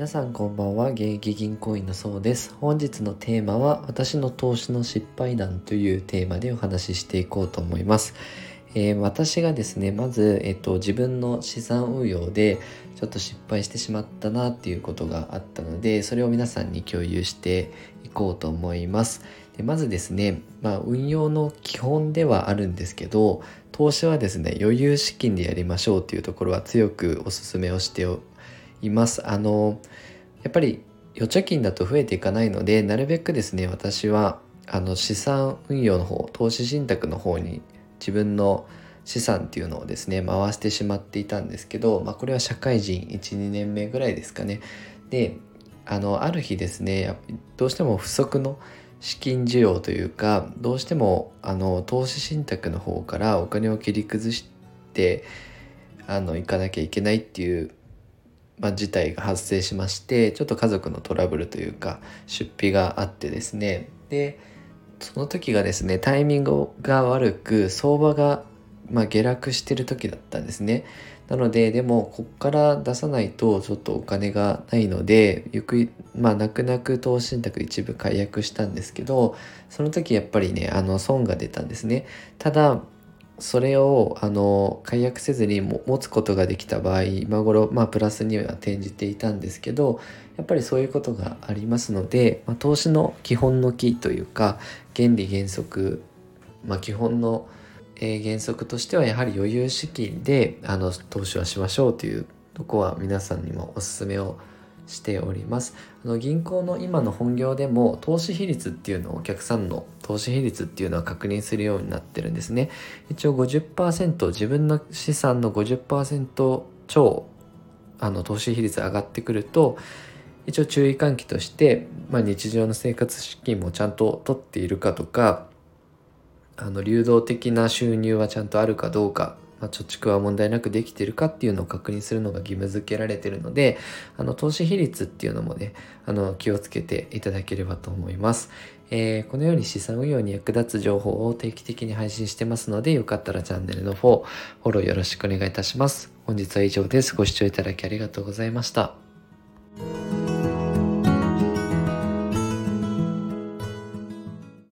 皆さんこんばんは。現役銀行員のそうです。本日のテーマは私の投資の失敗談というテーマでお話ししていこうと思います、えー、私がですねまず、えっと、自分の資産運用でちょっと失敗してしまったなっていうことがあったのでそれを皆さんに共有していこうと思います。でまずですね、まあ、運用の基本ではあるんですけど投資はですね余裕資金でやりましょうというところは強くお勧めをしておいます。あのやっぱり預貯金だと増えていかないのでなるべくですね私はあの資産運用の方投資信託の方に自分の資産っていうのをですね回してしまっていたんですけど、まあ、これは社会人12年目ぐらいですかねであのある日ですねどうしても不足の資金需要というかどうしてもあの投資信託の方からお金を切り崩してあの行かなきゃいけないっていうまあ、事態が発生しましてちょっと家族のトラブルというか出費があってですね。でその時がですねタイミングが悪く相場がまあ下落してる時だったんですね。なのででもこっから出さないとちょっとお金がないのでゆくまあ泣く泣く投資信託一部解約したんですけどその時やっぱりねあの損が出たんですね。ただそれをあの解約せずに持つことができた場合今頃まあプラスには転じていたんですけどやっぱりそういうことがありますので、まあ、投資の基本の木というか原理原則、まあ、基本の、えー、原則としてはやはり余裕資金であの投資はしましょうというとこは皆さんにもおすすめをしております。あの銀行の今の本業でも投資比率っていうのをお客さんの投資比率っていうのは確認するようになってるんですね。一応50%自分の資産の50%超あの投資比率上がってくると一応注意喚起として、まあ、日常の生活資金もちゃんと取っているかとかあの流動的な収入はちゃんとあるかどうかまあ、貯蓄は問題なくできているかっていうのを確認するのが義務付けられているのであの投資比率っていうのもねあの気をつけていただければと思います、えー、このように資産運用に役立つ情報を定期的に配信してますのでよかったらチャンネルの方フォローよろしくお願いいたします。本日は以上です。ご視聴いただきありがとうございました。